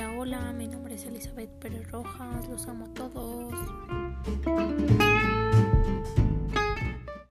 Hola, hola, mi nombre es Elizabeth Pérez Rojas, los amo a todos.